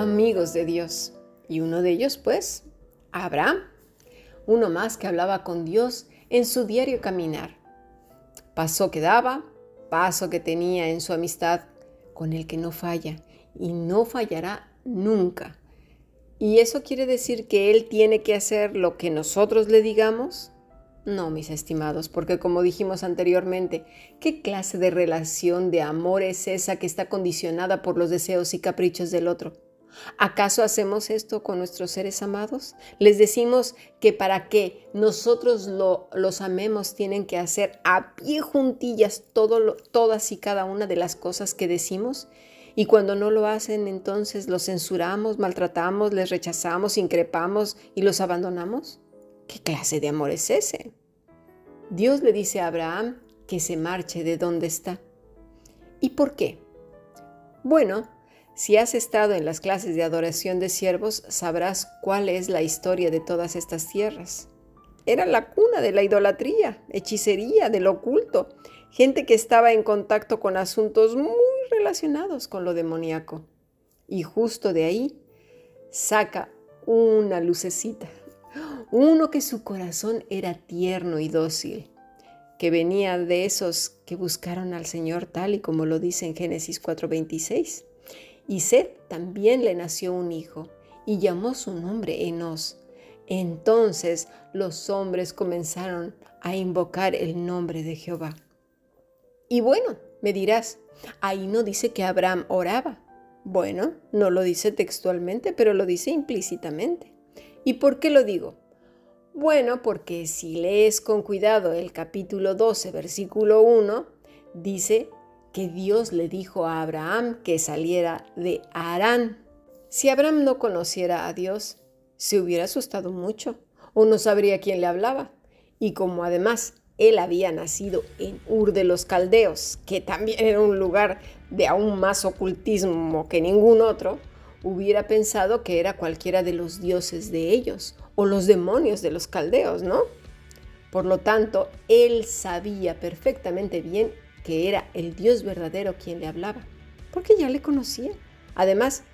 amigos de Dios. Y uno de ellos, pues, Abraham, uno más que hablaba con Dios en su diario caminar. Paso que daba, paso que tenía en su amistad con el que no falla y no fallará nunca. ¿Y eso quiere decir que Él tiene que hacer lo que nosotros le digamos? No, mis estimados, porque como dijimos anteriormente, ¿qué clase de relación de amor es esa que está condicionada por los deseos y caprichos del otro? ¿Acaso hacemos esto con nuestros seres amados? Les decimos que para que nosotros los amemos tienen que hacer a pie juntillas todas y cada una de las cosas que decimos. Y cuando no lo hacen, entonces los censuramos, maltratamos, les rechazamos, increpamos y los abandonamos. ¿Qué clase de amor es ese? Dios le dice a Abraham que se marche de donde está. ¿Y por qué? Bueno, si has estado en las clases de adoración de siervos, sabrás cuál es la historia de todas estas tierras. Era la cuna de la idolatría, hechicería, del oculto, gente que estaba en contacto con asuntos muy relacionados con lo demoníaco. Y justo de ahí saca una lucecita uno que su corazón era tierno y dócil, que venía de esos que buscaron al Señor tal y como lo dice en Génesis 4:26. Y Seth también le nació un hijo y llamó su nombre Enos. Entonces los hombres comenzaron a invocar el nombre de Jehová. Y bueno, me dirás, ahí no dice que Abraham oraba. Bueno, no lo dice textualmente, pero lo dice implícitamente. ¿Y por qué lo digo? Bueno, porque si lees con cuidado el capítulo 12, versículo 1, dice que Dios le dijo a Abraham que saliera de Arán. Si Abraham no conociera a Dios, se hubiera asustado mucho o no sabría quién le hablaba. Y como además él había nacido en Ur de los Caldeos, que también era un lugar de aún más ocultismo que ningún otro, hubiera pensado que era cualquiera de los dioses de ellos o los demonios de los caldeos, ¿no? Por lo tanto, él sabía perfectamente bien que era el Dios verdadero quien le hablaba, porque ya le conocía. Además,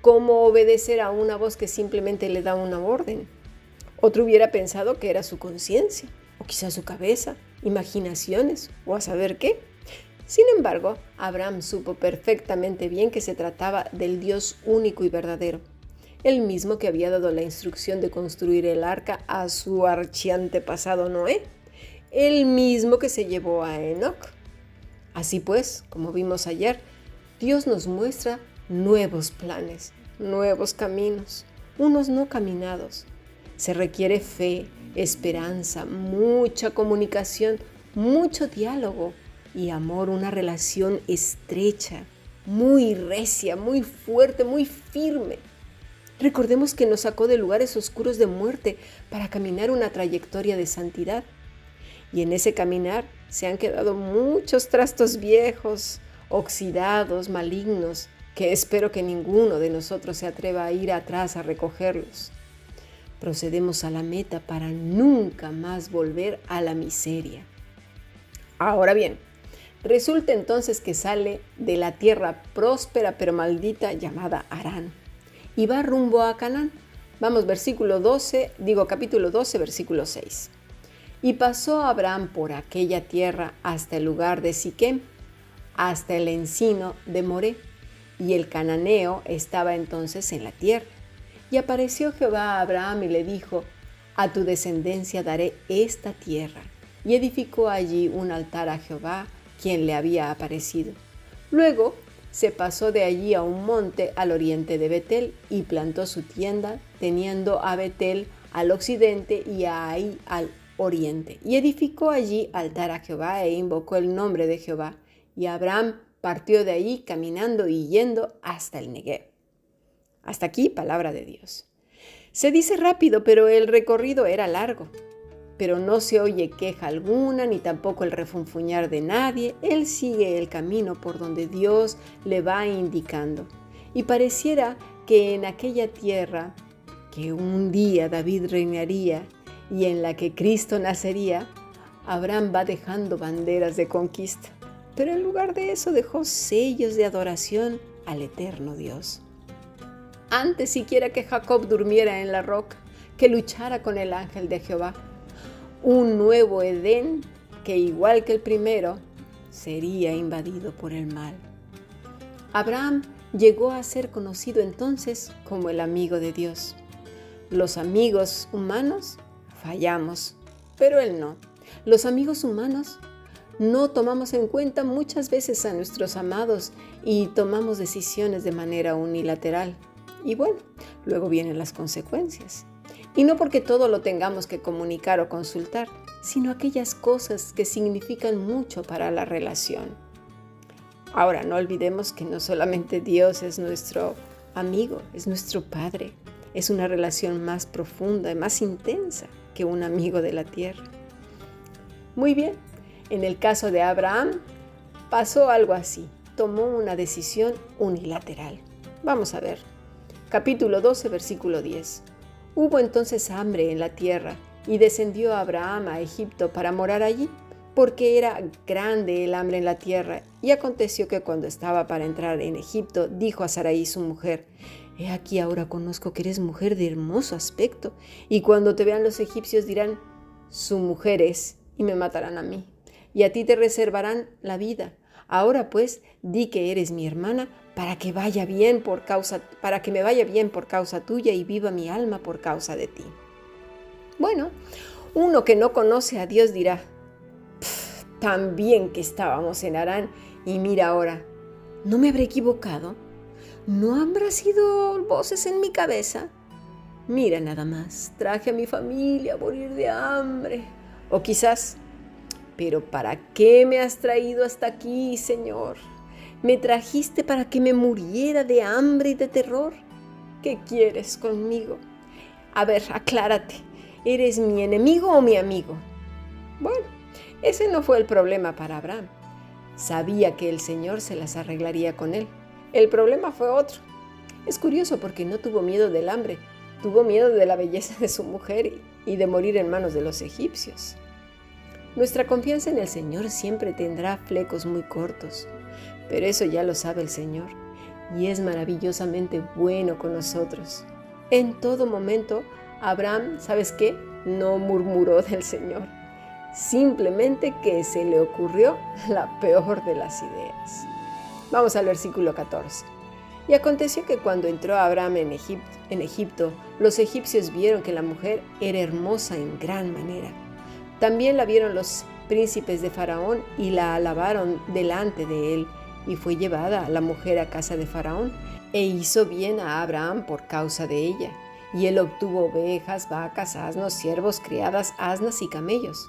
¿cómo obedecer a una voz que simplemente le da una orden? Otro hubiera pensado que era su conciencia, o quizá su cabeza, imaginaciones, o a saber qué. Sin embargo, Abraham supo perfectamente bien que se trataba del Dios único y verdadero, el mismo que había dado la instrucción de construir el arca a su archiantepasado Noé, el mismo que se llevó a Enoch. Así pues, como vimos ayer, Dios nos muestra nuevos planes, nuevos caminos, unos no caminados. Se requiere fe, esperanza, mucha comunicación, mucho diálogo y amor, una relación estrecha, muy recia, muy fuerte, muy firme. Recordemos que nos sacó de lugares oscuros de muerte para caminar una trayectoria de santidad. Y en ese caminar se han quedado muchos trastos viejos, oxidados, malignos, que espero que ninguno de nosotros se atreva a ir atrás a recogerlos. Procedemos a la meta para nunca más volver a la miseria. Ahora bien, Resulta entonces que sale de la tierra próspera pero maldita llamada Arán y va rumbo a Canaán. Vamos, versículo 12, digo capítulo 12, versículo 6. Y pasó Abraham por aquella tierra hasta el lugar de Siquem, hasta el encino de Moré, y el cananeo estaba entonces en la tierra. Y apareció Jehová a Abraham y le dijo, a tu descendencia daré esta tierra. Y edificó allí un altar a Jehová, quien le había aparecido. Luego se pasó de allí a un monte al oriente de Betel y plantó su tienda, teniendo a Betel al occidente y a Ahí al oriente. Y edificó allí altar a Jehová e invocó el nombre de Jehová. Y Abraham partió de allí caminando y yendo hasta el Negev. Hasta aquí palabra de Dios. Se dice rápido, pero el recorrido era largo pero no se oye queja alguna ni tampoco el refunfuñar de nadie. Él sigue el camino por donde Dios le va indicando. Y pareciera que en aquella tierra que un día David reinaría y en la que Cristo nacería, Abraham va dejando banderas de conquista. Pero en lugar de eso dejó sellos de adoración al eterno Dios. antes siquiera que Jacob durmiera en la roca, que luchara con el ángel de Jehová. Un nuevo Edén que igual que el primero, sería invadido por el mal. Abraham llegó a ser conocido entonces como el amigo de Dios. Los amigos humanos fallamos, pero él no. Los amigos humanos no tomamos en cuenta muchas veces a nuestros amados y tomamos decisiones de manera unilateral. Y bueno, luego vienen las consecuencias. Y no porque todo lo tengamos que comunicar o consultar, sino aquellas cosas que significan mucho para la relación. Ahora, no olvidemos que no solamente Dios es nuestro amigo, es nuestro Padre. Es una relación más profunda y más intensa que un amigo de la tierra. Muy bien, en el caso de Abraham pasó algo así. Tomó una decisión unilateral. Vamos a ver. Capítulo 12, versículo 10. Hubo entonces hambre en la tierra y descendió Abraham a Egipto para morar allí, porque era grande el hambre en la tierra. Y aconteció que cuando estaba para entrar en Egipto, dijo a Sarai su mujer, He aquí ahora conozco que eres mujer de hermoso aspecto, y cuando te vean los egipcios dirán, su mujer es, y me matarán a mí, y a ti te reservarán la vida. Ahora pues, di que eres mi hermana, para que vaya bien por causa, para que me vaya bien por causa tuya y viva mi alma por causa de ti. Bueno, uno que no conoce a Dios dirá, tan bien que estábamos en Arán y mira ahora, ¿no me habré equivocado? ¿No habrá sido voces en mi cabeza? Mira nada más, traje a mi familia a morir de hambre. O quizás, pero ¿para qué me has traído hasta aquí, Señor? ¿Me trajiste para que me muriera de hambre y de terror? ¿Qué quieres conmigo? A ver, aclárate. ¿Eres mi enemigo o mi amigo? Bueno, ese no fue el problema para Abraham. Sabía que el Señor se las arreglaría con él. El problema fue otro. Es curioso porque no tuvo miedo del hambre, tuvo miedo de la belleza de su mujer y de morir en manos de los egipcios. Nuestra confianza en el Señor siempre tendrá flecos muy cortos, pero eso ya lo sabe el Señor y es maravillosamente bueno con nosotros. En todo momento, Abraham, ¿sabes qué? No murmuró del Señor, simplemente que se le ocurrió la peor de las ideas. Vamos al versículo 14. Y aconteció que cuando entró Abraham en Egipto, los egipcios vieron que la mujer era hermosa en gran manera. También la vieron los príncipes de Faraón y la alabaron delante de él y fue llevada la mujer a casa de Faraón, e hizo bien a Abraham por causa de ella. Y él obtuvo ovejas, vacas, asnos, siervos, criadas, asnas y camellos.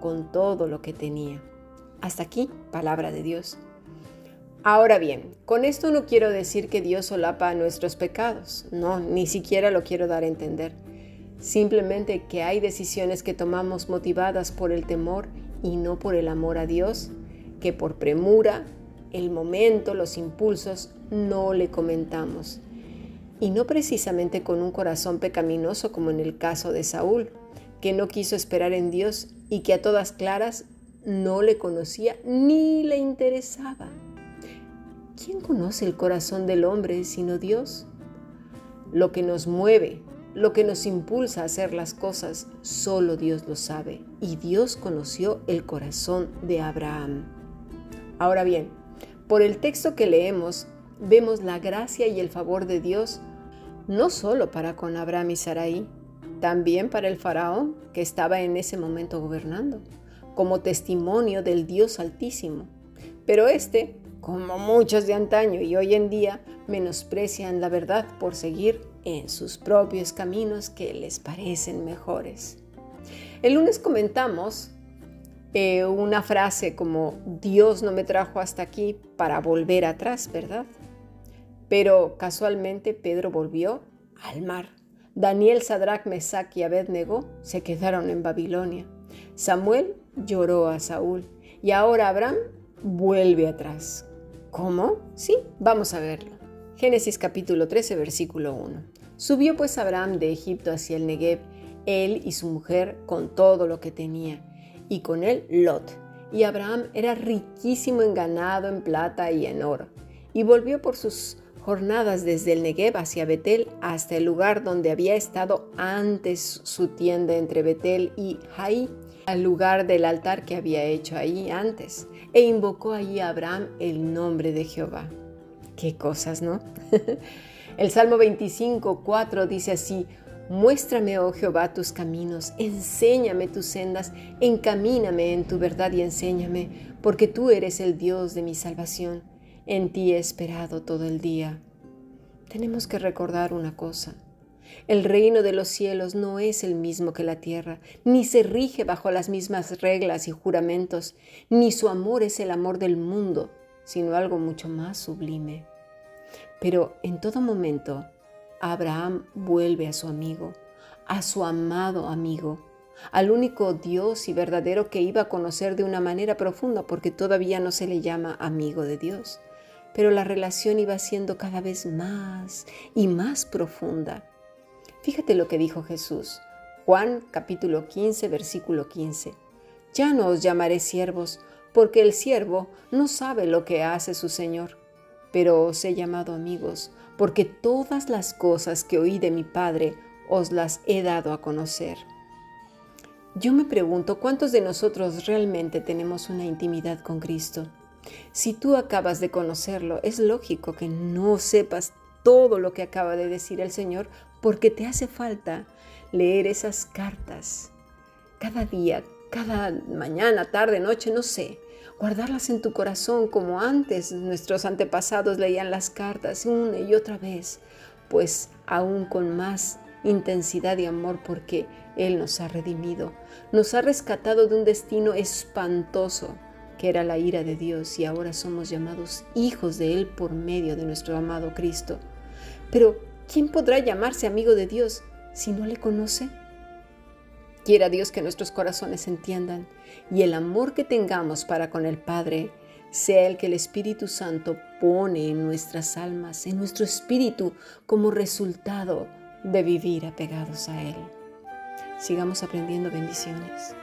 con todo lo que tenía. Hasta aquí, palabra de Dios. Ahora bien, con esto no quiero decir que Dios solapa nuestros pecados, no, ni siquiera lo quiero dar a entender. Simplemente que hay decisiones que tomamos motivadas por el temor y no por el amor a Dios, que por premura, el momento, los impulsos, no le comentamos. Y no precisamente con un corazón pecaminoso como en el caso de Saúl, que no quiso esperar en Dios y que a todas claras no le conocía ni le interesaba. ¿Quién conoce el corazón del hombre sino Dios? Lo que nos mueve, lo que nos impulsa a hacer las cosas, solo Dios lo sabe. Y Dios conoció el corazón de Abraham. Ahora bien, por el texto que leemos, vemos la gracia y el favor de Dios no solo para con Abraham y Sarai, también para el faraón que estaba en ese momento gobernando, como testimonio del Dios Altísimo. Pero este, como muchos de antaño y hoy en día, menosprecian la verdad por seguir en sus propios caminos que les parecen mejores. El lunes comentamos eh, una frase como Dios no me trajo hasta aquí para volver atrás, ¿verdad? Pero casualmente Pedro volvió al mar. Daniel, Sadrach, Mesach y Abednego se quedaron en Babilonia. Samuel lloró a Saúl y ahora Abraham vuelve atrás. ¿Cómo? Sí, vamos a verlo. Génesis capítulo 13, versículo 1. Subió pues Abraham de Egipto hacia el Negev, él y su mujer con todo lo que tenía, y con él Lot. Y Abraham era riquísimo en ganado, en plata y en oro. Y volvió por sus jornadas desde el Negev hacia Betel hasta el lugar donde había estado antes su tienda entre Betel y Jai, al lugar del altar que había hecho ahí antes, e invocó allí a Abraham el nombre de Jehová. Qué cosas, ¿no? el Salmo 25, 4 dice así, Muéstrame, oh Jehová, tus caminos, enséñame tus sendas, encamíname en tu verdad y enséñame, porque tú eres el Dios de mi salvación. En ti he esperado todo el día. Tenemos que recordar una cosa. El reino de los cielos no es el mismo que la tierra, ni se rige bajo las mismas reglas y juramentos, ni su amor es el amor del mundo, sino algo mucho más sublime. Pero en todo momento, Abraham vuelve a su amigo, a su amado amigo, al único Dios y verdadero que iba a conocer de una manera profunda, porque todavía no se le llama amigo de Dios. Pero la relación iba siendo cada vez más y más profunda. Fíjate lo que dijo Jesús. Juan capítulo 15, versículo 15. Ya no os llamaré siervos, porque el siervo no sabe lo que hace su Señor, pero os he llamado amigos, porque todas las cosas que oí de mi Padre os las he dado a conocer. Yo me pregunto cuántos de nosotros realmente tenemos una intimidad con Cristo. Si tú acabas de conocerlo, es lógico que no sepas todo lo que acaba de decir el Señor porque te hace falta leer esas cartas cada día, cada mañana, tarde, noche, no sé, guardarlas en tu corazón como antes nuestros antepasados leían las cartas una y otra vez, pues aún con más intensidad y amor porque Él nos ha redimido, nos ha rescatado de un destino espantoso que era la ira de Dios y ahora somos llamados hijos de Él por medio de nuestro amado Cristo. Pero, ¿quién podrá llamarse amigo de Dios si no le conoce? Quiera Dios que nuestros corazones entiendan y el amor que tengamos para con el Padre sea el que el Espíritu Santo pone en nuestras almas, en nuestro espíritu, como resultado de vivir apegados a Él. Sigamos aprendiendo bendiciones.